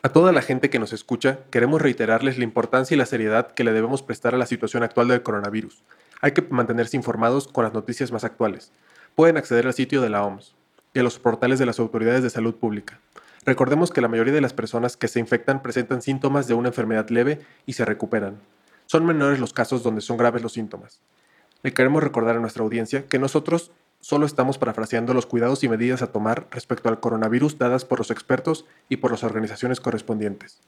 A toda la gente que nos escucha, queremos reiterarles la importancia y la seriedad que le debemos prestar a la situación actual del coronavirus. Hay que mantenerse informados con las noticias más actuales. Pueden acceder al sitio de la OMS y a los portales de las autoridades de salud pública. Recordemos que la mayoría de las personas que se infectan presentan síntomas de una enfermedad leve y se recuperan. Son menores los casos donde son graves los síntomas. Le queremos recordar a nuestra audiencia que nosotros solo estamos parafraseando los cuidados y medidas a tomar respecto al coronavirus dadas por los expertos y por las organizaciones correspondientes.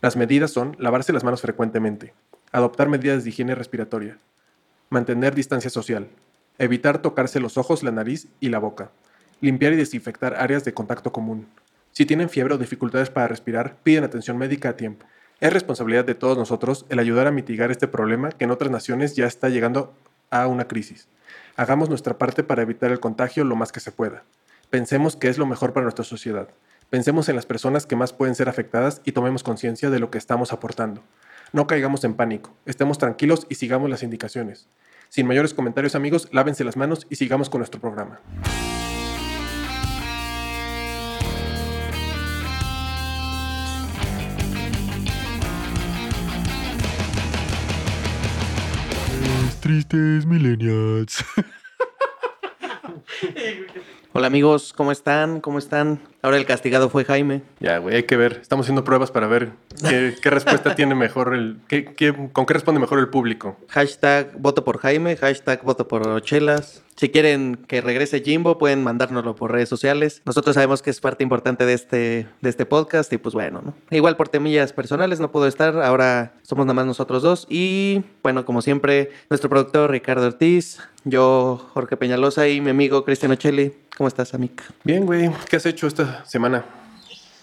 Las medidas son lavarse las manos frecuentemente, adoptar medidas de higiene respiratoria, mantener distancia social, evitar tocarse los ojos, la nariz y la boca, limpiar y desinfectar áreas de contacto común. Si tienen fiebre o dificultades para respirar, piden atención médica a tiempo. Es responsabilidad de todos nosotros el ayudar a mitigar este problema que en otras naciones ya está llegando a una crisis. Hagamos nuestra parte para evitar el contagio lo más que se pueda. Pensemos que es lo mejor para nuestra sociedad. Pensemos en las personas que más pueden ser afectadas y tomemos conciencia de lo que estamos aportando. No caigamos en pánico, estemos tranquilos y sigamos las indicaciones. Sin mayores comentarios amigos, lávense las manos y sigamos con nuestro programa. Tristes millennials. İyi günler. Hola amigos, ¿cómo están? ¿Cómo están? Ahora el castigado fue Jaime. Ya, güey, hay que ver. Estamos haciendo pruebas para ver qué, qué respuesta tiene mejor el... Qué, qué- con qué responde mejor el público. Hashtag voto por Jaime, hashtag voto por Chelas. Si quieren que regrese Jimbo, pueden mandárnoslo por redes sociales. Nosotros sabemos que es parte importante de este, de este podcast y pues bueno, ¿no? Igual por temillas personales no puedo estar, ahora somos nada más nosotros dos. Y bueno, como siempre, nuestro productor Ricardo Ortiz, yo Jorge Peñalosa y mi amigo Cristian Ocelli. ¿Cómo estás, amiga? Bien, güey, ¿qué has hecho esta semana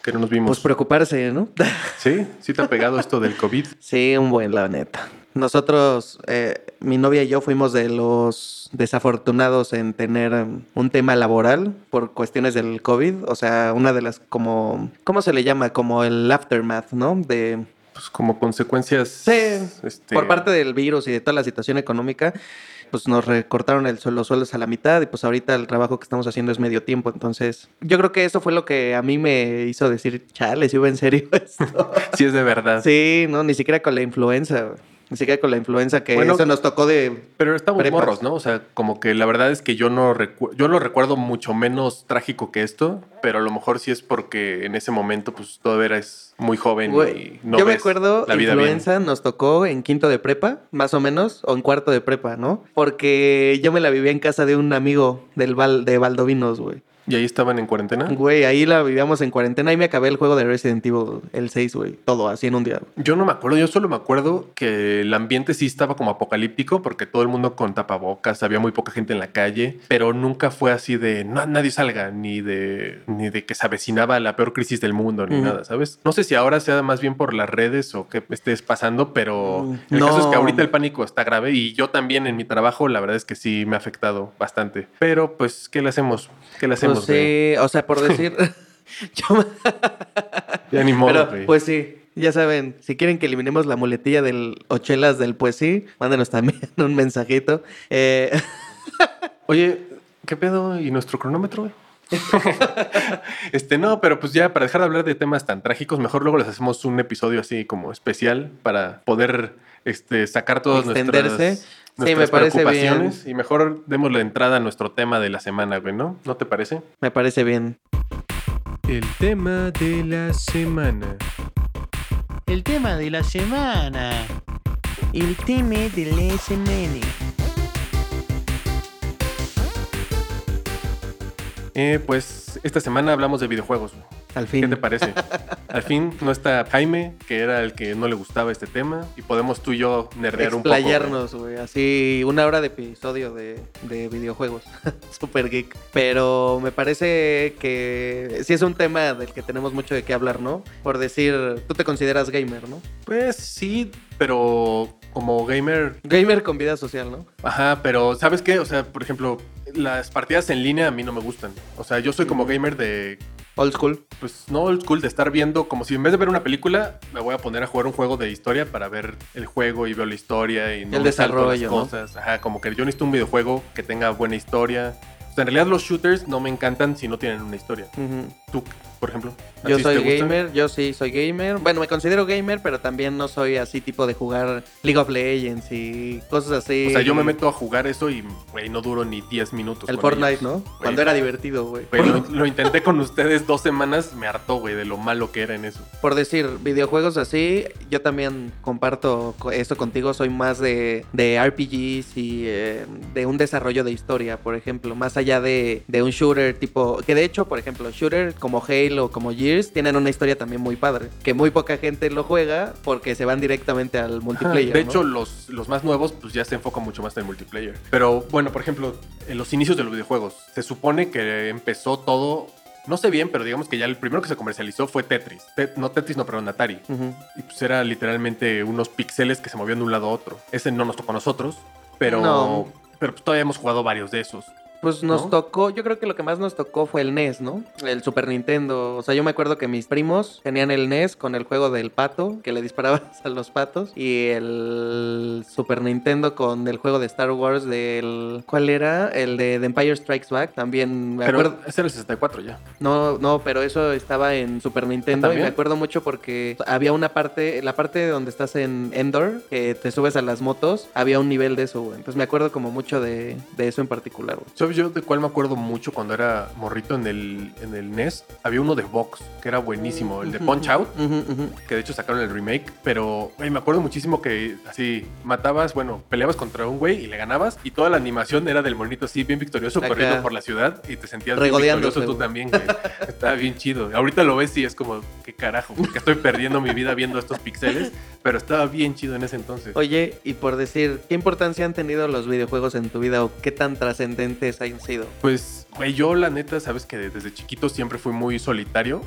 que no nos vimos? Pues preocuparse, ¿no? ¿Sí? ¿Sí te ha pegado esto del COVID? Sí, un buen, la neta. Nosotros, eh, mi novia y yo fuimos de los desafortunados en tener un tema laboral por cuestiones del COVID. O sea, una de las como, ¿cómo se le llama? Como el aftermath, ¿no? De, Pues como consecuencias... Sí, este, por parte del virus y de toda la situación económica, pues nos recortaron el, los sueldos a la mitad y pues ahorita el trabajo que estamos haciendo es medio tiempo. Entonces, yo creo que eso fue lo que a mí me hizo decir, chale, si iba en serio esto. Sí es de verdad. sí, no, ni siquiera con la influenza. Ni siquiera con la influenza que Bueno, eso nos tocó de... Pero estamos Prepas. morros, ¿no? O sea, como que la verdad es que yo no recu- yo lo recuerdo mucho menos trágico que esto, pero a lo mejor sí es porque en ese momento pues todavía eres muy joven Güey, y no yo me ves acuerdo, la vida bien. influenza nos tocó en quinto de prepa, más o menos, o en cuarto de prepa, ¿no? Porque yo me la vivía en casa de un amigo del Val, de Valdovinos, güey. ¿Y ahí estaban en cuarentena? Güey, ahí la vivíamos en cuarentena y me acabé el juego de Resident Evil, el 6, güey. Todo así en un día. Yo no me acuerdo, yo solo me acuerdo que el ambiente sí estaba como apocalíptico porque todo el mundo con tapabocas, había muy poca gente en la calle, pero nunca fue así de no, nadie salga, ni de, ni de que se avecinaba la peor crisis del mundo, ni nada, ¿sabes? No sé si ahora sea más bien por las redes o qué estés pasando, pero Mm, el caso es que ahorita el pánico está grave y yo también en mi trabajo, la verdad es que sí me ha afectado bastante. Pero pues, ¿qué le hacemos? ¿Qué le hacemos? Pues sí, o sea, por decir... yo Ya ni modo, Pero, pues sí, ya saben, si quieren que eliminemos la muletilla del Ochelas del pues sí, mándenos también un mensajito. Eh, Oye, ¿qué pedo? ¿Y nuestro cronómetro? güey? este, no, pero pues ya para dejar de hablar de temas tan trágicos, mejor luego les hacemos un episodio así como especial para poder este, sacar todas Extenderse. nuestras, Sí, nuestras me preocupaciones y mejor demos la entrada a nuestro tema de la semana, güey, ¿no? ¿No te parece? me parece bien. El tema de la semana. El tema de la semana. El tema de la semana. Eh, pues esta semana hablamos de videojuegos. güey. Al ¿Qué fin. te parece? Al fin no está Jaime, que era el que no le gustaba este tema, y podemos tú y yo nerdear un poco. Explayarnos, güey. Así, una hora de episodio de, de videojuegos. Super geek. Pero me parece que sí es un tema del que tenemos mucho de qué hablar, ¿no? Por decir, tú te consideras gamer, ¿no? Pues sí, pero como gamer, Gamer con vida social, ¿no? ajá, pero ¿sabes qué? O sea, por ejemplo, las partidas en línea a mí no me gustan. O sea, yo soy como gamer de, Old school. pues no old school, de estar viendo, como si en vez de ver una película, me voy a poner a jugar un juego de historia para ver el juego y veo la historia y no El las desarrollo, ¿no? cosas. Ajá, como que yo necesito un videojuego que tenga buena historia. O sea, en realidad los shooters no me encantan si no tienen una historia. Tú, por ejemplo? ¿A Yo soy gusta? gamer, yo sí soy gamer. Bueno, me considero gamer, pero también no soy así tipo de jugar League of Legends y cosas así. O sea, yo me meto a jugar eso y, güey, no duro ni 10 minutos. El Fortnite, ellos. ¿no? Cuando era divertido, güey. lo, lo intenté con ustedes dos semanas, me hartó, güey, de lo malo que era en eso. Por decir, videojuegos así, yo también comparto co- esto contigo. Soy más de, de RPGs y eh, de un desarrollo de historia, por ejemplo. Más allá de, de un shooter tipo. Que de hecho, por ejemplo, shooter como Halo, como Gears, tienen una historia también muy padre. Que muy poca gente lo juega porque se van directamente al multiplayer. de ¿no? hecho, los, los más nuevos, pues ya se enfocan mucho más en el multiplayer. Pero bueno, por ejemplo, en los inicios de los videojuegos, se supone que empezó todo. No sé bien, pero digamos que ya el primero que se comercializó fue Tetris. Te- no Tetris, no, perdón, Atari. Y pues era literalmente unos píxeles que se movían de un lado a otro. Ese no nos tocó a nosotros, pero, No. pero pues todavía hemos jugado varios de esos. Pues nos ¿No? tocó, yo creo que lo que más nos tocó fue el NES, ¿no? El Super Nintendo. O sea, yo me acuerdo que mis primos tenían el NES con el juego del pato, que le disparabas a los patos, y el Super Nintendo con el juego de Star Wars del... ¿Cuál era? El de The Empire Strikes Back. También me Pero acuerdo... ese era el 64 ya. No, no, pero eso estaba en Super Nintendo y me acuerdo mucho porque había una parte, la parte donde estás en Endor, que te subes a las motos, había un nivel de eso, güey. Entonces me acuerdo como mucho de, de eso en particular, güey. ¿Sabes yo de cuál me acuerdo mucho cuando era morrito en el, en el NES? Había uno de Vox, que era buenísimo, el de Punch Out, que de hecho sacaron el remake, pero güey, me acuerdo muchísimo que así matabas, bueno, peleabas contra un güey y le ganabas y toda la animación era del monito así bien victorioso Acá. corriendo por la ciudad y te sentías bien victorioso tú también, güey. Estaba bien chido. Ahorita lo ves y es como, qué carajo, porque estoy perdiendo mi vida viendo estos pixeles, pero estaba bien chido en ese entonces. Oye, y por decir, ¿qué importancia han tenido los videojuegos en tu vida o qué tan trascendentes sido? Pues, güey, yo la neta, sabes que desde chiquito siempre fui muy solitario.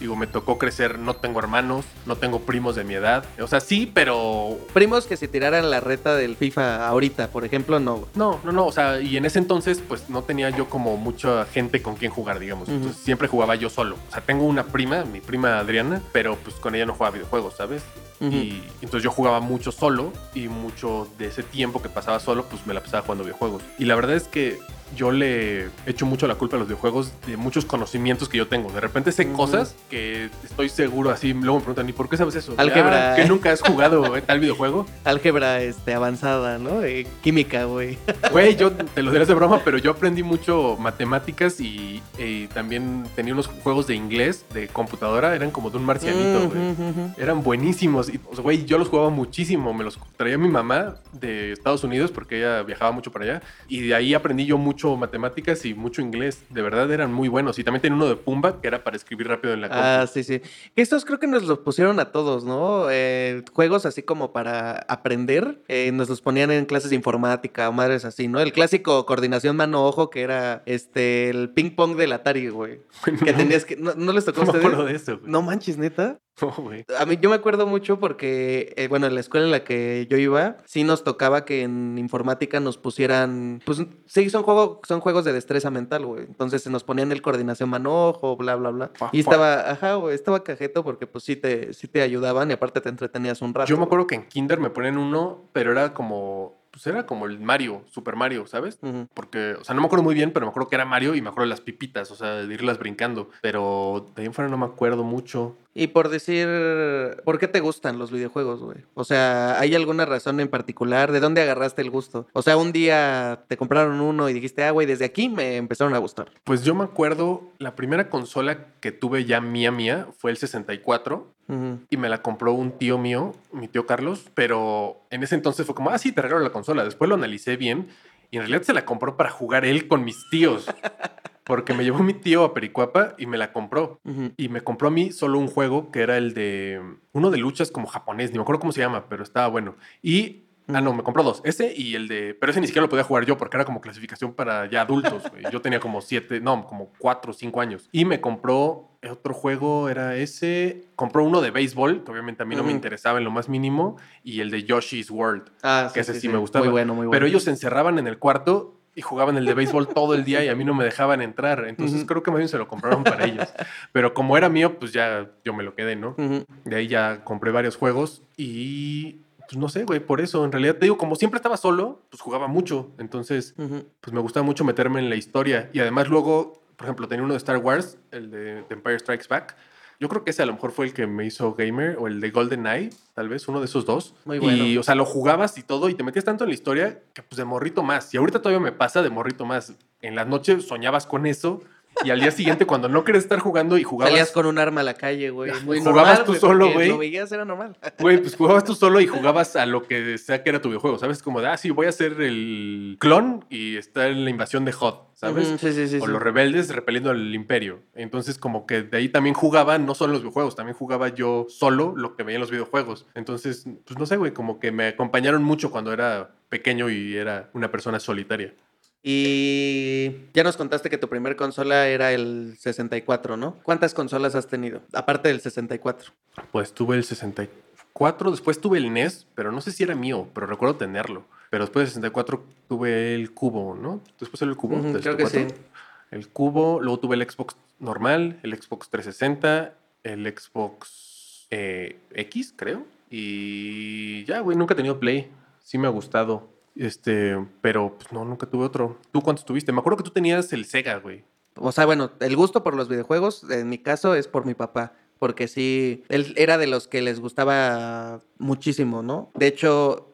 Digo, me tocó crecer, no tengo hermanos, no tengo primos de mi edad. O sea, sí, pero... Primos que se tiraran la reta del FIFA ahorita, por ejemplo, no. No, no, no, o sea, y en ese entonces pues no tenía yo como mucha gente con quien jugar, digamos. Entonces siempre jugaba yo solo. O sea, tengo una prima, mi prima Adriana, pero pues con ella no jugaba videojuegos, ¿sabes? Y entonces yo jugaba mucho solo y mucho de ese tiempo que pasaba solo pues me la pasaba jugando videojuegos. Y la verdad es que yo le echo mucho la culpa a los videojuegos de muchos conocimientos que yo tengo. De repente sé cosas que estoy seguro así. Luego me preguntan, ¿y por qué sabes eso? Álgebra. "Ah, ¿Que nunca has jugado tal videojuego? Álgebra este, avanzada, ¿no? Eh, química, güey. Güey, yo te lo dirás de broma, pero yo aprendí mucho matemáticas y, y también tenía unos juegos de inglés de computadora. Eran como de un marcianito, güey. Ujú, ujú. Eran buenísimos. Y, sea, güey, yo los jugaba muchísimo. Me los traía mi mamá de Estados Unidos porque ella viajaba mucho para allá. Y de ahí aprendí yo mucho matemáticas y mucho inglés. De verdad eran muy buenos. Y también tenía uno de Pumba que era para escribir rápido en la compu. Ah, sí, sí. Que Estos creo que nos los pusieron a todos, ¿no? Eh, juegos así como para aprender, eh, nos los ponían en clases de informática o madres así, ¿no? El clásico coordinación mano-ojo que era este el ping pong del Atari, güey. Que tenías que... ¿No, no les tocó No ustedes? de eso, güey. No manches, neta. No, güey. A mí yo me acuerdo mucho porque, eh, bueno, en la escuela en la que yo iba, sí nos tocaba que en informática nos pusieran, pues sí, son, juego, son juegos de destreza mental, güey. Entonces se nos ponían el coordinación mano-ojo, bla, bla, bla. Y estaba, ajá, güey, estaba cajeto porque pues sí te, sí te ayudaban y aparte te entretenías un rato. Yo me acuerdo que en Kinder me ponían uno, pero era como. Pues era como el Mario, Super Mario, ¿sabes? Porque, o sea, no me acuerdo muy bien, pero me acuerdo que era Mario y me acuerdo de las pipitas, o sea, de irlas brincando. Pero de ahí en fuera no me acuerdo mucho. Y por decir, ¿por qué te gustan los videojuegos, güey? O sea, ¿hay alguna razón en particular? ¿De dónde agarraste el gusto? O sea, un día te compraron uno y dijiste, ah, güey, desde aquí me empezaron a gustar. Pues yo me acuerdo, la primera consola que tuve ya mía mía fue el 64 Ujú. y me la compró un tío mío, mi tío Carlos, pero en ese entonces fue como, ah, sí, te regalo la consola. Después lo analicé bien y en realidad se la compró para jugar él con mis tíos. Porque me llevó mi tío a Pericuapa y me la compró. Ujú. Y me compró a mí solo un juego que era el de uno de luchas como japonés, ni me acuerdo cómo se llama, pero estaba bueno. Y ah no, me compró dos, ese y el de, pero ese ni siquiera lo podía jugar yo porque era como clasificación para ya adultos. Yo tenía como siete, no, como cuatro o cinco años. Y me compró otro juego, era ese, compró uno de béisbol, que obviamente a mí no me Ujú. interesaba en lo más mínimo, y el de Yoshi's World, Ah, que ese sí, me gustaba. Muy bueno, muy bueno. Pero ellos se encerraban en el cuarto y jugaban el de béisbol todo el día y a mí no me dejaban entrar. Entonces creo que más bien se lo compraron para ellos. Pero como era mío, pues ya yo me lo quedé, ¿no? De ahí ya compré varios juegos y pues no sé, güey, por eso. En realidad te digo, como siempre estaba solo, pues jugaba mucho. Entonces, Ujú. pues me gustaba mucho meterme en la historia. Y además luego por ejemplo, tenía uno de Star Wars, el de, de Empire Strikes Back. Yo creo que ese a lo mejor fue el que me hizo gamer, o el de GoldenEye, tal vez, uno de esos dos. Muy bueno. Y, o sea, lo jugabas y todo, y te metías tanto en la historia que, pues, de morrito más. Y ahorita todavía me pasa de morrito más. En las noches soñabas con eso, y al día siguiente, cuando no querías estar jugando y jugabas. Salías con un arma a la calle, güey. Muy Jugabas normal, tú solo, güey. Lo veías, era normal. Güey, pues jugabas tú solo y jugabas a lo que sea que era tu videojuego, ¿sabes? Como de, ah, sí, voy a hacer el clon y está en la invasión de Hot, ¿sabes? Sí, sí, sí. o los rebeldes repeliendo al imperio. Entonces, como que de ahí también jugaba, no solo los videojuegos, también jugaba yo solo lo que veía en los videojuegos. Entonces, pues no sé, güey, como que me acompañaron mucho cuando era pequeño y era una persona solitaria. Y ya nos contaste que tu primer consola era el 64, ¿no? ¿Cuántas consolas has tenido? Aparte del 64. Pues tuve el 64, después tuve el NES, pero no sé si era mío, pero recuerdo tenerlo. Pero después del 64 tuve el cubo, ¿no? Después el cubo. Del creo que 64. El cubo, luego tuve el Xbox normal, el Xbox 360, el Xbox eh, X, creo. Y ya, güey, nunca he tenido Play. Sí me ha gustado. Este, pero pues no, nunca tuve otro. ¿Tú cuántos tuviste? Me acuerdo que tú tenías el Sega, güey. O sea, bueno, el gusto por los videojuegos, en mi caso, es por mi papá. Porque sí, él era de los que les gustaba muchísimo, ¿no? De hecho,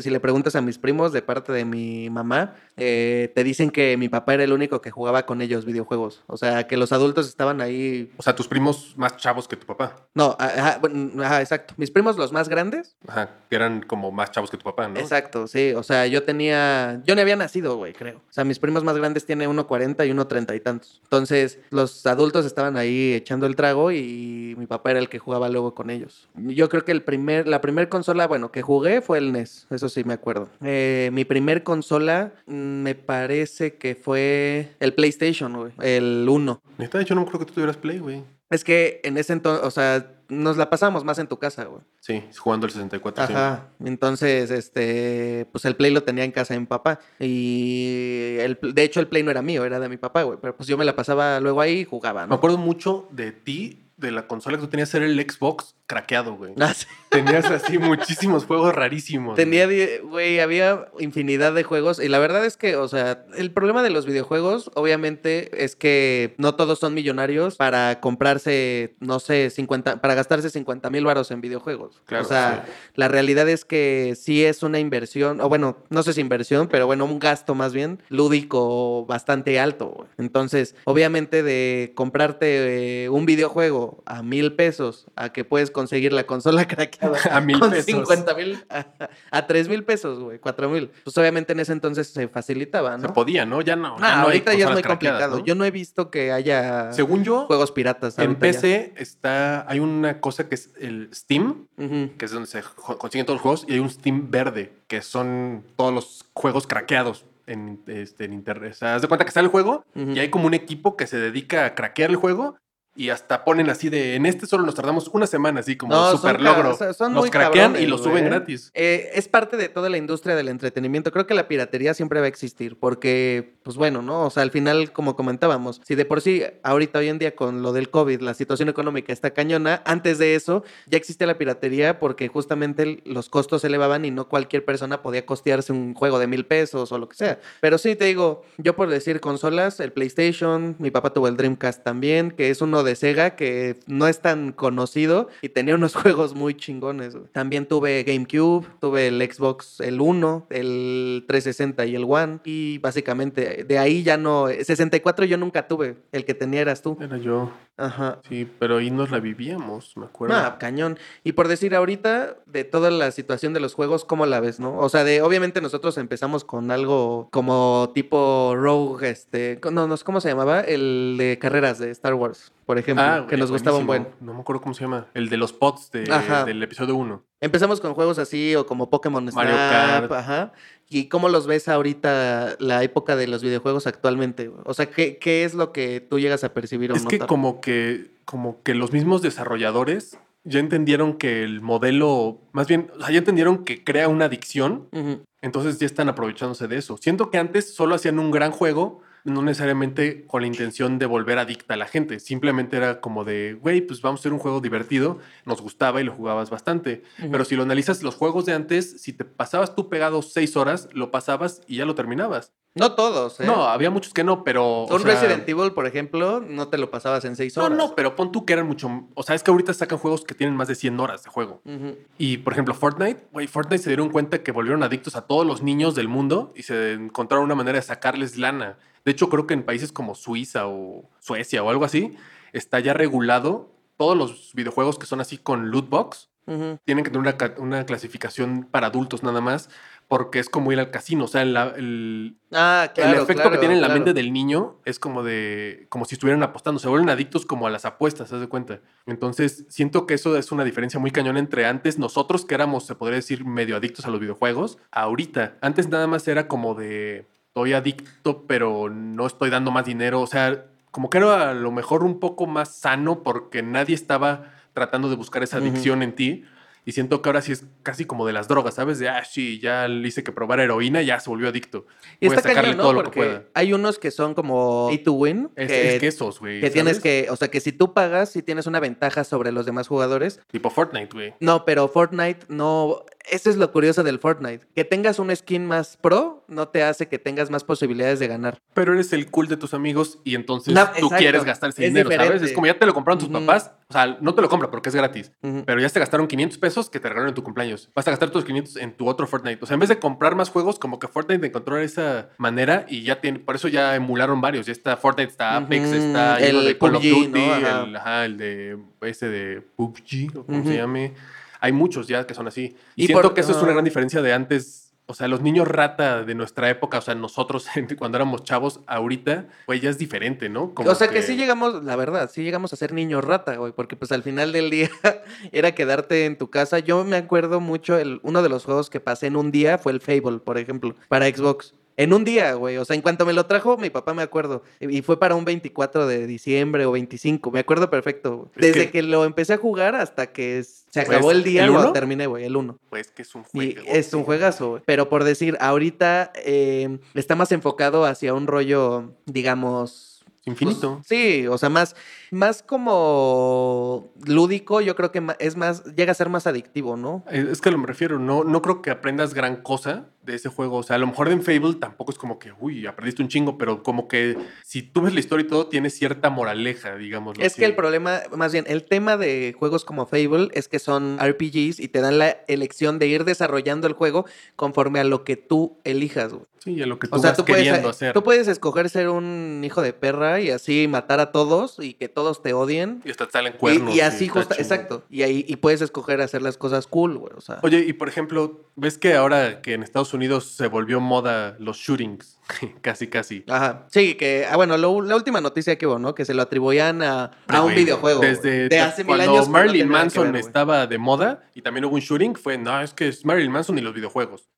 si le preguntas a mis primos de parte de mi mamá, eh, te dicen que mi papá era el único que jugaba con ellos videojuegos. O sea, que los adultos estaban ahí. O sea, tus primos más chavos que tu papá. No, ajá, ajá, exacto. Mis primos, los más grandes, Ajá, que eran como más chavos que tu papá, ¿no? Exacto, sí. O sea, yo tenía. Yo ni había nacido, güey, creo. O sea, mis primos más grandes tienen 1.40 y 1.30 y tantos. Entonces, los adultos estaban ahí echando el trago y mi papá era el que jugaba luego con ellos. Yo creo que el primer, la primer consola, bueno, que jugué fue el NES. Eso sí me acuerdo. Eh, mi primer consola mm, me parece que fue el PlayStation, güey. El 1. Neta, yo no creo que tú tuvieras Play, güey. Es que en ese entonces, o sea, nos la pasamos más en tu casa, güey. Sí, jugando el 64. sí. Ajá. Entonces, este, pues el Play lo tenía en casa de mi papá. Y el, de hecho, el Play no era mío, era de mi papá, güey. Pero pues yo me la pasaba luego ahí y jugaba, Me ¿no? acuerdo mucho de ti, de la consola que tú tenías, era el Xbox craqueado, güey. Ah, sí. Tenías así muchísimos juegos rarísimos. Tenía, güey. había infinidad de juegos. Y la verdad es que, o sea, el problema de los videojuegos, obviamente, es que no todos son millonarios para comprarse, no sé, 50, para gastarse 50 mil varos en videojuegos. Claro, o sea, sí. la realidad es que sí es una inversión, o bueno, no sé si inversión, pero bueno, un gasto más bien lúdico bastante alto. güey. Entonces, obviamente, de comprarte eh, un videojuego a mil pesos a que puedes conseguir la consola craqueada A mil con pesos. 50 mil a, a 3 mil pesos, güey, 4 mil. Pues obviamente en ese entonces se facilitaba, Se ¿no? podía, ¿no? Ya no. Ah, ya no hay ahorita ya es muy complicado. ¿no? Yo no he visto que haya Según yo, juegos piratas. en ya. PC está, hay una cosa que es el Steam, que es donde se consiguen todos los juegos, y hay un Steam verde, que son todos los juegos craqueados en, este, en internet. O sea, haz de cuenta que está el juego y hay como un equipo que se dedica a craquear el juego y hasta ponen así de, en este solo nos tardamos una semana, así como No, super logro. son muy craquean y los suben gratis. Eh, es parte de toda la industria del entretenimiento. Creo que la piratería siempre va a existir porque, pues bueno, ¿no? O sea, al final, como comentábamos, si de por sí, ahorita hoy en día con lo del COVID, la situación económica está cañona, antes de eso ya existía la piratería porque justamente los costos se elevaban y no cualquier persona podía costearse un juego de mil pesos o lo que sea. Pero sí, te digo, yo por decir consolas, el PlayStation, mi papá tuvo el Dreamcast también, que es uno de Sega que no es tan conocido y tenía unos juegos muy chingones. También tuve GameCube, tuve el Xbox, el 1, el 360 y el One. Y básicamente de ahí ya no. 64 yo nunca tuve. El que tenía eras tú. Era yo, Ajá. sí, pero ahí nos la vivíamos, me acuerdo. Ah, cañón. Y por decir ahorita, de toda la situación de los juegos, ¿cómo la ves, no? O sea, de obviamente nosotros empezamos con algo como tipo Rogue, este. No, no, ¿cómo se llamaba? El de carreras de Star Wars, por ejemplo. Ah, que nos gustaba un buen. No me acuerdo cómo se llama. El de los pods de- del episodio 1. Empezamos con juegos así o como Pokémon Snap, Mario Kart. ajá. ¿Y cómo los ves ahorita la época de los videojuegos actualmente? O sea, ¿qué, qué es lo que tú llegas a percibir o Es que como que como que los mismos desarrolladores ya entendieron que el modelo, más bien, o sea, ya entendieron que crea una adicción, entonces ya están aprovechándose de eso. Siento que antes solo hacían un gran juego, no necesariamente con la intención de volver adicta a la gente, simplemente era como de, güey, pues vamos a hacer un juego divertido, nos gustaba y lo jugabas bastante. Pero si lo analizas, los juegos de antes, si te pasabas tú pegado seis horas, lo pasabas y ya lo terminabas. No todos, ¿eh? No, había muchos que no, pero. o Un sea, Resident Evil, por ejemplo, no te lo pasabas en seis No, horas. no, pero pon tú que eran mucho. O sea, es que ahorita sacan juegos que tienen más de 100 horas de juego. Y por ejemplo, Fortnite, güey, Fortnite se dieron cuenta que volvieron adictos a todos los niños del mundo y se encontraron una manera de sacarles lana. De hecho, creo que en países como Suiza o Suecia o algo así, está ya regulado todos los videojuegos que son así con loot box. Tienen que tener una clasificación para adultos nada más, porque es como ir al casino. O sea, la- el, Ah, claro. el efecto claro, que tiene en la claro. mente del niño es como de como si estuvieran apostando, se vuelven adictos como a las apuestas, ¿se de cuenta? Entonces, siento que eso es una diferencia muy cañón entre antes nosotros que éramos, se podría decir, medio adictos a los videojuegos, ahorita. Antes nada más era como de estoy adicto, pero no estoy dando más dinero, o sea, como que era a lo mejor un poco más sano porque nadie estaba tratando de buscar esa adicción en ti. Y siento que ahora sí es casi como de las drogas, ¿sabes? De, ah, sí, ya le hice que probar heroína, ya se volvió adicto. Y Voy a está sacarle cañón, ¿no? todo lo que Porque pueda. hay unos que son como pay to win. Es, que, es que esos, güey. que tienes que, o sea, que si tú pagas, si tienes una ventaja sobre los demás jugadores. Tipo Fortnite, güey. No, pero Fortnite no. Eso es lo curioso del Fortnite. Que tengas un skin más pro no te hace que tengas más posibilidades de ganar. Pero eres el cool de tus amigos y entonces No, tú quieres gastar ese Es dinero, ¿sabes? Es como ya te lo compraron tus papás. O sea, no te lo compra porque es gratis. Pero ya te gastaron 500 pesos que te regalaron en tu cumpleaños. Vas a gastar tus 500 en tu otro Fortnite. O sea, en vez de comprar más juegos, como que Fortnite encontró esa manera y ya tiene, por eso ya emularon varios. Ya está Fortnite, está Apex, está el de Call of PUBG, Duty, ¿no? Ajá. el, ajá, el de ese de PUBG, o como se llame. Hay muchos ya que son así. Y, Y siento por- que eso es una gran diferencia de antes. O sea, los niños rata de nuestra época, o sea, nosotros cuando éramos chavos, ahorita, pues ya es diferente, ¿no? Como o sea que... sí llegamos, la verdad, sí llegamos a ser niños rata, güey, porque pues al final del día era quedarte en tu casa. Yo me acuerdo mucho, el, uno de los juegos que pasé en un día fue el Fable, por ejemplo, para Xbox. En un día, güey. O sea, en cuanto me lo trajo, mi papá me acuerdo. Y fue para un 24 de diciembre o 25. Me acuerdo perfecto. güey. Desde que- que... lo empecé a jugar hasta que se Pues, acabó el día, ¿el lo uno? terminé, güey, el 1. Pues que es un Y juego. es un juegazo, güey. Pero por decir, ahorita eh, está más enfocado hacia un rollo, digamos. Infinito. pues, sí, o sea, más, más como lúdico, yo creo que es más, llega a ser más adictivo, ¿no? Es que a lo me refiero, no, no creo que aprendas gran cosa de ese juego. O sea, a lo mejor en Fable tampoco es como que, uy, aprendiste un chingo, pero como que si tú ves la historia y todo, tiene cierta moraleja, digamos. Es que el problema, más bien, el tema de juegos como Fable es que son RPGs y te dan la elección de ir desarrollando el juego conforme a lo que tú elijas, güey. Sí, a lo que tú O sea, vas tú puedes, queriendo hacer. tú puedes escoger ser un hijo de perra y así matar a todos y que todos te odien. Y hasta te salen Y, cuernos. y así, está justa- chingón. exacto. Y ahí y puedes escoger hacer las cosas cool, güey. O sea, Oye, y por ejemplo, ¿ves que ahora que en Estados Unidos se volvió moda los shootings? casi, casi. Ajá. Sí, que, ah, bueno, lo- la última noticia que hubo, ¿no? Que se lo atribuían a, a un videojuego. Desde de hace mil cuando años. que no Marilyn Manson ver, estaba de moda y también hubo un shooting, fue, no, es que es Marilyn Manson y los videojuegos.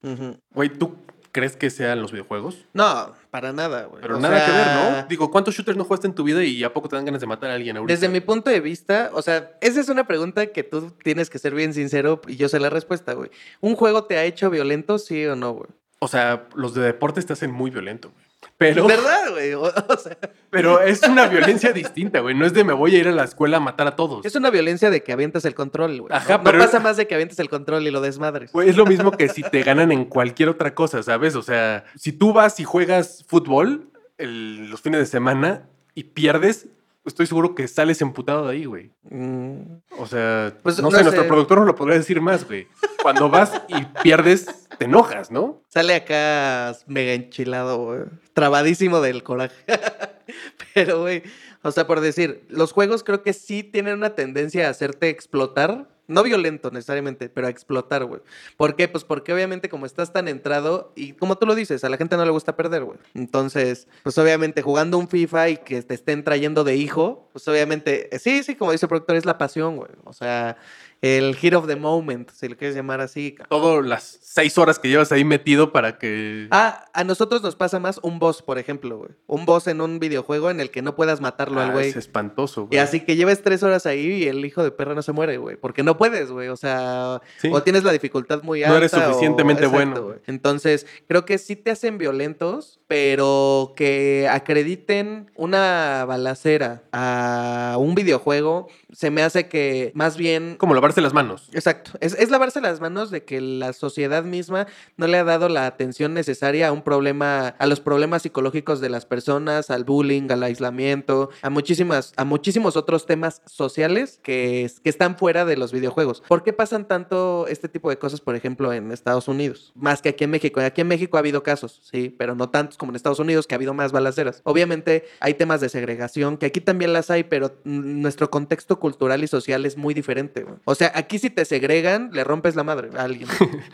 Güey, ¿tú crees que sean los videojuegos? No, para nada, güey. Pero O nada que ver, ¿no? Digo, ¿cuántos shooters no jugaste en tu vida y a poco te dan ganas de matar a alguien ahorita? Desde mi punto de vista, o sea, esa es una pregunta que tú tienes que ser bien sincero y yo sé la respuesta, güey. ¿Un juego te ha hecho violento, sí o no, güey? O sea, los de deportes te hacen muy violento, güey. Pero, ¿Verdad, güey? O, sea, pero es una violencia distinta, güey. No es de me voy a ir a la escuela a matar a todos. es una violencia de que avientas el control, güey. Ajá, no, pero no pasa más de que avientes el control y lo desmadres. Güey, es lo mismo que si te ganan en cualquier otra cosa, ¿sabes? O sea, si tú vas y juegas fútbol el- los fines de semana y pierdes, estoy seguro que sales emputado de ahí, güey. Mm, O sea, Pues, no, no sé, nuestro sé. productor nos lo podría decir más, güey. Cuando vas y pierdes, te enojas, ¿no? Sale acá mega enchilado, güey. Trabadísimo del coraje. Pero, güey, o sea, por decir, los juegos creo que sí tienen una tendencia a hacerte explotar. No violento necesariamente, pero a explotar, güey. ¿Por qué? Pues porque obviamente como estás tan entrado y como tú lo dices, a la gente no le gusta perder, güey. Entonces, pues obviamente jugando un FIFA y que te estén trayendo de hijo, pues obviamente, eh, sí, sí, como dice el productor, es la pasión, güey. O sea, el hit of the moment, si lo quieres llamar así. Todas las seis horas que llevas ahí metido para que... Ah, a nosotros nos pasa más un boss, por ejemplo, güey. Un boss en un videojuego en el que no puedas matarlo al Ah, güey. es espantoso, Y güey. así que lleves tres horas ahí y el hijo de perra no se muere, güey. Porque no puedes, güey. O sea, Sí. o tienes la dificultad muy alta. No eres o- suficientemente Exacto, bueno. güey. Entonces, creo que sí te hacen violentos, pero que acrediten una balacera a un videojuego se me hace que más bien Como lavarse las manos. Exacto. Es, es lavarse las manos de que la sociedad misma no le ha dado la atención necesaria a un problema, a los problemas psicológicos de las personas, al bullying, al aislamiento, a muchísimas, a muchísimos otros temas sociales que, que están fuera de los videojuegos. ¿Por qué pasan tanto este tipo de cosas, por ejemplo, en Estados Unidos? Más que aquí en México. Aquí en México ha habido casos, sí, pero no tantos como en Estados Unidos, que ha habido más balaceras. Obviamente hay temas de segregación, que aquí también las hay, pero nuestro contexto cultural y social es muy diferente. güey. O sea, aquí si te segregan, le rompes la madre a alguien.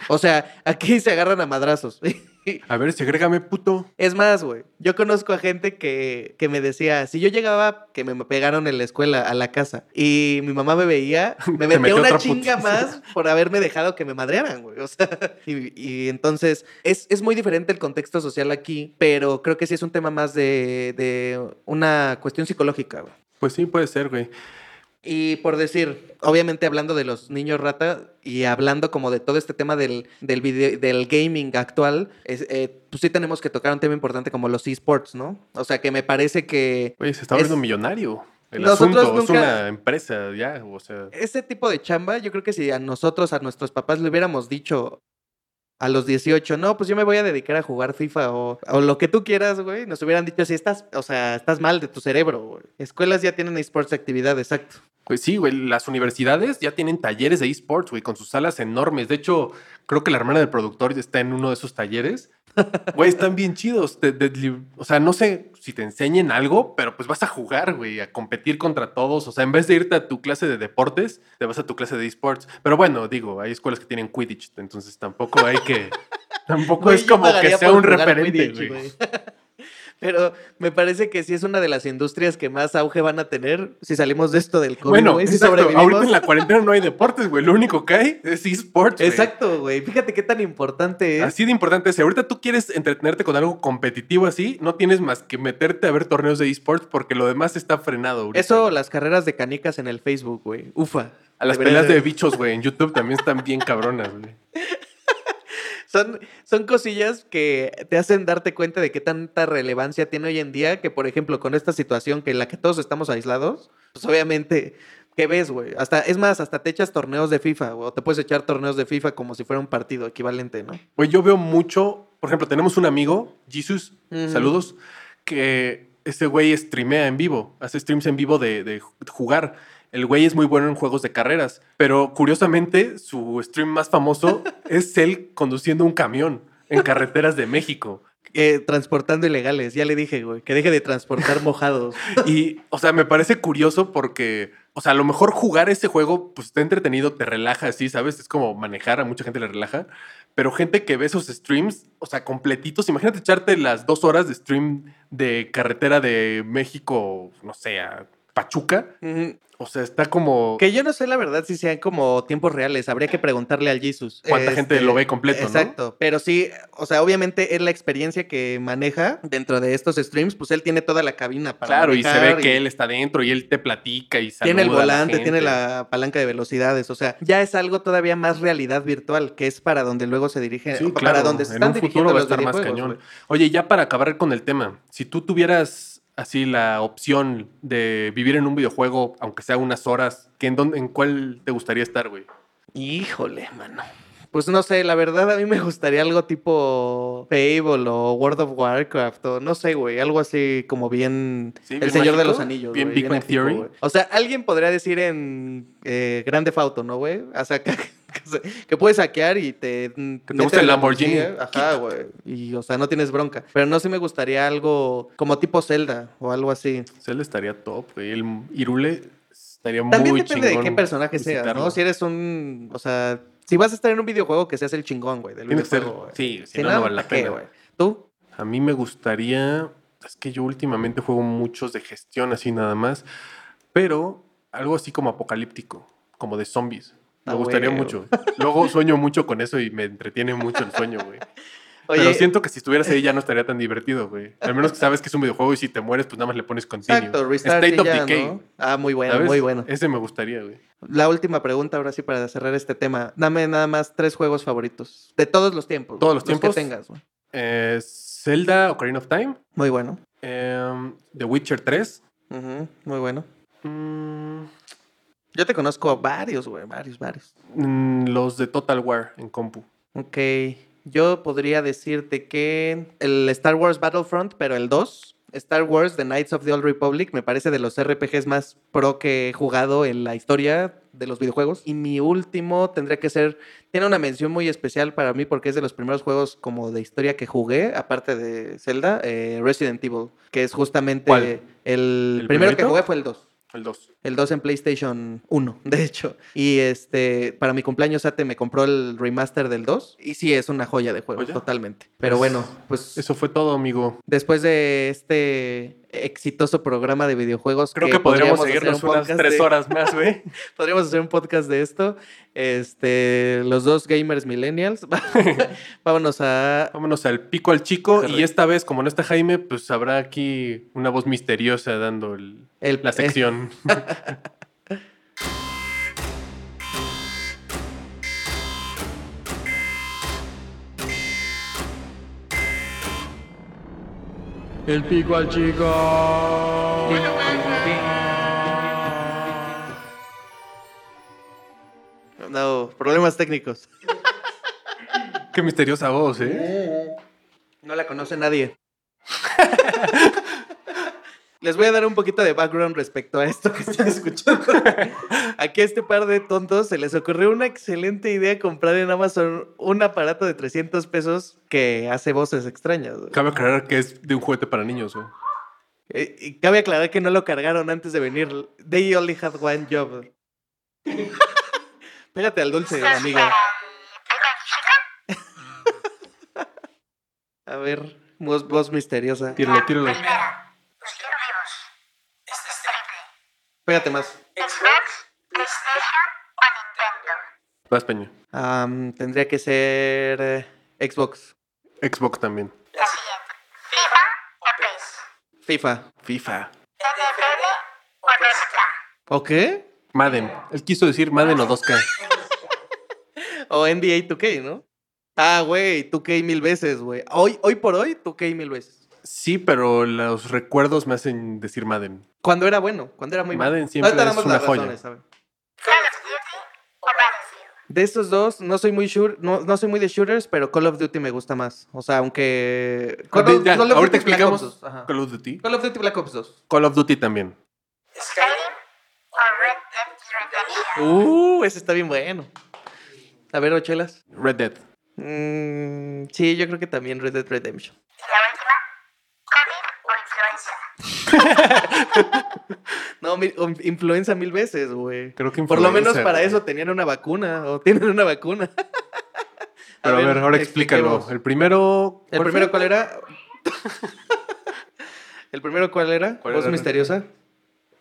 O sea, aquí se agarran a madrazos. A ver, segrégame, puto. Es más, güey, yo conozco a gente que, que me decía, si yo llegaba, que me pegaron en la escuela, a la casa, y mi mamá me veía, me metía metió una chinga putiza. más por haberme dejado que me madrearan, güey. O sea, y, y entonces es, es muy diferente el contexto social aquí, pero creo que sí es un tema más de, de una cuestión psicológica, güey. Pues sí, puede ser, güey. Y por decir, obviamente hablando de los niños rata y hablando como de todo este tema del, del, video- del gaming actual, es, eh, pues sí tenemos que tocar un tema importante como los esports, ¿no? O sea que me parece que Güey, se está Es- volviendo millonario. El Nosotros asunto es una empresa, ya, o sea. ese tipo de chamba, yo creo que si a nosotros, a nuestros papás le hubiéramos dicho a los 18, no, pues yo me voy a dedicar a jugar FIFA o, o lo que tú quieras, güey, nos hubieran dicho, si estás, o sea, estás mal de tu cerebro, güey. Escuelas ya tienen esports actividad, exacto. Pues sí, güey, las universidades ya tienen talleres de esports, güey, con sus salas enormes. De hecho, creo que la hermana del productor está en uno de esos talleres. Güey, están bien chidos. O sea, no sé si te enseñen algo, pero pues vas a jugar, güey, a competir contra todos. O sea, en vez de irte a tu clase de deportes, te vas a tu clase de esports. Pero bueno, digo, hay escuelas que tienen Quidditch, entonces tampoco hay que... Tampoco es como que sea un referente, güey. Pero me parece que sí es una de las industrias que más auge van a tener si salimos de esto del COVID, Bueno, güey, si sobrevivimos. ahorita en la cuarentena no hay deportes, güey. Lo único que hay es esports. güey. Exacto, güey. Fíjate qué tan importante es. Así de importante es. Si ahorita tú quieres entretenerte con algo competitivo así, no tienes más que meterte a ver torneos de esports porque lo demás está frenado. ahorita. Eso, las carreras de canicas en el Facebook, güey. Ufa. A las peleas de- bichos, güey, en YouTube también están bien cabronas, güey. Son, son cosillas que te hacen darte cuenta de qué tanta relevancia tiene hoy en día que, por ejemplo, con esta situación que en la que todos estamos aislados, pues obviamente, ¿qué ves, güey? Hasta, es más, hasta te echas torneos de FIFA, o te puedes echar torneos de FIFA como si fuera un partido equivalente, ¿no? Güey, yo veo mucho, por ejemplo, tenemos un amigo, Jesus, saludos, que ese güey streamea en vivo, hace streams en vivo de, de jugar. El güey es muy bueno en juegos de carreras, pero curiosamente su stream más famoso es él conduciendo un camión en carreteras de México. Eh, transportando ilegales, ya le dije, güey, que deje de transportar mojados. Y, o sea, me parece curioso porque, o sea, a lo mejor jugar ese juego, pues está entretenido, te relaja así, ¿sabes? Es como manejar, a mucha gente le relaja. Pero gente que ve esos streams, o sea, completitos, imagínate echarte las dos horas de stream de carretera de México, no sé, a Pachuca. O sea, está como... Que yo no sé la verdad si sean como tiempos reales, habría que preguntarle al Jesus. ¿Cuánta gente lo ve completo, no? Exacto, pero sí, o sea, obviamente es la experiencia que maneja dentro de estos streams, pues él tiene toda la cabina para Claro, y se ve que él está dentro y él te platica y saluda tiene el volante, tiene la palanca de velocidades, o sea, ya es algo todavía más realidad virtual, que es para donde luego se dirige, Sí, para claro, donde se en están un dirigiendo futuro va a los estar más cañón. Oye, ya para acabar con el tema, si tú tuvieras así la opción de vivir en un videojuego, aunque sea unas horas, ¿qué en, dónde, ¿en cuál te gustaría estar, güey? Híjole, mano. Pues no sé, la verdad a mí me gustaría algo tipo Fable o World of Warcraft o no sé, güey, algo así como bien Sí, El bien Señor de los Anillos. bien Big Bang Theory. O sea, alguien podría decir en eh, Grande Fauto, ¿no, güey? O sea, que, puedes hackear y te... Que te guste el Lamborghini. Ajá, güey. Y, o sea, no tienes bronca. Pero no sé, me gustaría algo como tipo Zelda o algo así. Él estaría top, güey. El Irule estaría También muy depende de chingón qué personaje seas, visitarlo. ¿no? Si eres un... O sea, si vas a estar en un videojuego, que seas el chingón, güey, del Tiene que ser, videojuego, güey. sí, si Si no, no, no vale la ¿para qué, pena. ¿Tú? A mí me gustaría, es que yo últimamente juego muchos de gestión así nada más, pero algo así como apocalíptico, como de zombies. Me Ah, gustaría huevo. mucho. Luego sueño mucho con eso y me entretiene mucho el sueño, güey. Oye, Pero siento que si estuvieras ahí ya no estaría tan divertido, güey. Al menos que sabes que es un videojuego y si te mueres, pues nada más le pones continue. exacto, restart State of ya, Decay. ¿no? Ah, muy bueno, ¿sabes? muy bueno. Ese me gustaría, güey. La última pregunta, ahora sí, para cerrar este tema. Dame nada más tres juegos favoritos. De todos los tiempos. ¿Todos los que tiempos? tengas, güey. Eh, Zelda Ocarina of Time, Muy bueno. em, The Witcher 3. Ujú, muy bueno. mm, Yo te conozco varios, güey, varios, varios. Mm, Los de Total War en compu. Ok, yo podría decirte que el Star Wars Battlefront, pero el 2, Star Wars The Knights of the Old Republic, me parece de los RPGs más pro que he jugado en la historia de los videojuegos. Y mi último tendría que ser, tiene una mención muy especial para mí porque es de los primeros juegos como de historia que jugué, aparte de Zelda, eh, Resident Evil, que es justamente ¿Cuál? el, ¿El primero que jugué fue el 2. El 2. El 2 en PlayStation 1, de hecho. Y este, para mi cumpleaños Ate me compró el remaster del 2. Y sí, es una joya de juego, ¿Joya? totalmente. Pero bueno, pues Eso fue todo, amigo. después de este exitoso programa de videojuegos. Creo que, podríamos seguirnos un unas tres de- horas más, güey. Podríamos hacer un podcast de esto. Este, los dos gamers millennials. Vámonos a. Vámonos al pico al chico. Correcto. Y esta vez, como no está Jaime, pues habrá aquí una voz misteriosa dando el- El- la sección. El pico al chico. No, problemas técnicos. Qué misteriosa voz, ¿eh? No la conoce nadie. Les voy a dar un poquito de background respecto a esto que están escuchando. Aquí a este par de tontos se les ocurrió una excelente idea comprar en Amazon un aparato de 300 pesos que hace voces extrañas. güey. Cabe aclarar que es de un juguete para niños, güey. Eh, y cabe aclarar que no lo cargaron antes de venir. They only had one job. Pégate al dulce, amiga. A ver, voz, voz misteriosa. Tíralo, tíralo. Pégate más. Vas, Peña. Am, tendría que ser eh, Xbox. Xbox también. FIFA. FIFA. ¿O qué? Madden. Él quiso decir Madden o 2K. O NBA 2K, ¿no? Ah, güey, 2K mil veces, güey. Hoy, hoy por hoy, 2K mil veces. Sí, pero los recuerdos me hacen decir Madden. Cuando era bueno, cuando era muy Madden bueno. siempre Ahorita es una las joya. razones. De estos dos, no soy muy sure, no, no soy muy de shooters, pero Call of Duty me gusta más. O sea, aunque. Call of, Ya, Call of ahorita Duty Black explicamos Ops 2, ajá. Call of Duty. Call of Duty Black Ops 2. Call of Duty también. Uh, ese está bien bueno. A ver, Ochelas. Red Dead. Mm, sí, yo creo que también Red Dead Redemption. No, mi- influenza mil veces, güey. Creo que Por lo menos para eso tenían una vacuna o tienen una vacuna. Pero a ver, ahora explícalo. El primero. ¿El ¿cuál primero cuál era? ¿El primero cuál era? ¿Cuál ¿Voz era? misteriosa?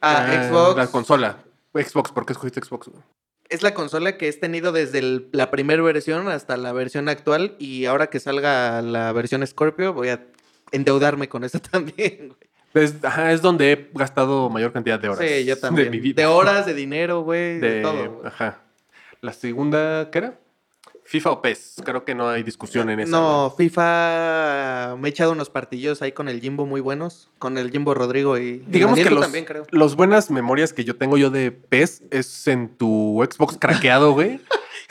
Ah, Ah, Xbox. La consola. Xbox, ¿por qué escogiste Xbox? Es la consola que he tenido desde el- la primera versión hasta la versión actual. Y ahora que salga la versión Scorpio, voy a endeudarme con eso también. güey. Es, ajá, es donde he gastado mayor cantidad de horas. Sí, yo también. De mi vida. De horas, de dinero, güey. De, De- todo. Ajá. La segunda, ¿qué era? FIFA o PES. Creo que no hay discusión en eso. No, FIFA me he echado unos partillos ahí con el Jimbo muy buenos. Con el Jimbo Rodrigo y. Digamos Daniel, que los, también, creo. los buenas memorias que yo tengo yo de PES es en tu Xbox craqueado, güey.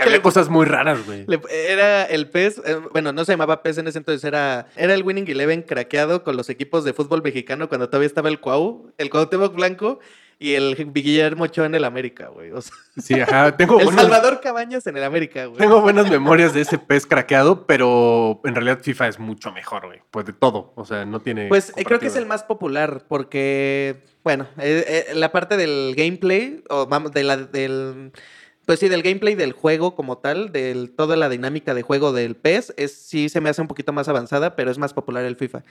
Que había cosas muy raras, güey. Era el PES, eh, bueno, no se llamaba PES en ese entonces, era, era el Winning Eleven craqueado con los equipos de fútbol mexicano cuando todavía estaba el Cuau, el Cuauhtémoc Blanco y el Guillermo Ochoa en el América, güey. O sea, Sí, ajá. Tengo el buenas, Salvador Cabañas en el América, güey. tengo buenas memorias de ese PES craqueado, pero en realidad FIFA es mucho mejor, güey. Pues de todo. O sea, no tiene. Pues eh, creo que es el más popular porque, bueno, eh, eh, la parte del gameplay, o vamos, de la, del, pues sí, del gameplay del juego como tal, de toda la dinámica de juego del PES, es, sí se me hace un poquito más avanzada, pero es más popular el FIFA.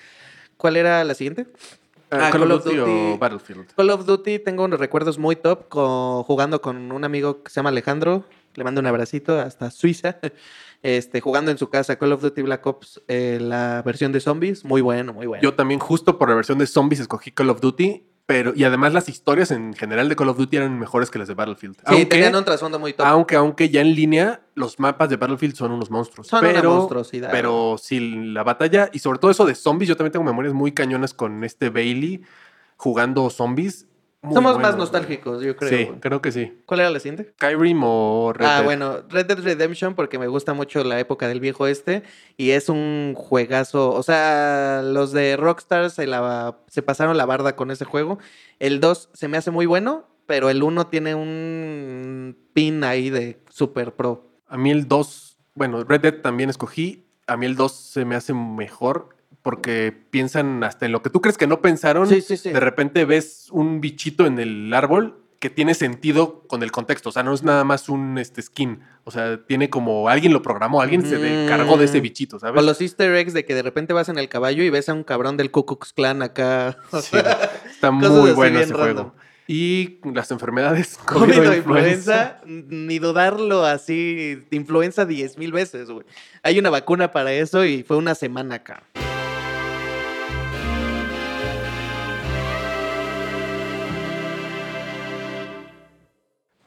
¿Cuál era la siguiente? Ah, Ah, Call, of Duty, o. Battlefield. Call of Duty tengo unos recuerdos muy top co- jugando con un amigo que se llama Alejandro. Le mando un abracito hasta Suiza. Este, jugando en su casa Call of Duty Black Ops, eh, la versión de zombies, muy bueno, muy bueno. Yo también, justo por la versión de zombies, escogí Call of Duty. Pero, y además las historias en general de Call of Duty eran mejores que las de Battlefield. sí, aunque, tenían un trasfondo muy top. aunque, aunque ya en línea, los mapas de Battlefield son unos monstruos. Son una pero, monstruosidad. Pero sí, la batalla, y sobre todo eso de zombies, yo también tengo memorias muy cañonas con este Bailey jugando zombies. Muy Somos más güey. nostálgicos, yo creo. Sí, güey. creo que sí. ¿Cuál era la siguiente? Skyrim o Red ah, Dead. bueno, Red Dead Redemption porque me gusta mucho la época del viejo este y es un juegazo, o sea, los de Rockstar se, la, se pasaron la barda con ese juego. El 2 se me hace muy bueno, pero el 1 tiene un pin ahí de super pro. A mí el 2, bueno, Red Dead también escogí. A mí el 2 se me hace mejor porque piensan hasta en lo que tú crees que no pensaron. Sí, sí, sí. De repente ves un bichito en el árbol que tiene sentido con el contexto. O sea, no es nada más un este, skin. O sea, tiene como alguien lo programó, alguien se encargó de ese bichito, O ¿sabes? los easter eggs de que de repente vas en el caballo y ves a un cabrón del Ku Klux Klan acá. Sí, está muy bueno ese random. juego. Y las enfermedades. COVID o o influenza, ni dudarlo así, influenza 10 mil veces, güey. Hay una vacuna para eso y fue una semana acá.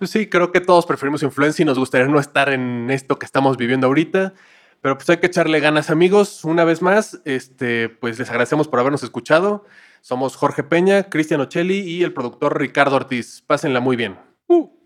Pues sí, creo que todos preferimos influencia y nos gustaría no estar en esto que estamos viviendo ahorita. Pero pues hay que echarle ganas, amigos. Una vez más, este, pues les agradecemos por habernos escuchado. Somos Jorge Peña, Cristian Ocelli y el productor Ricardo Ortiz. Pásenla muy bien. Uh.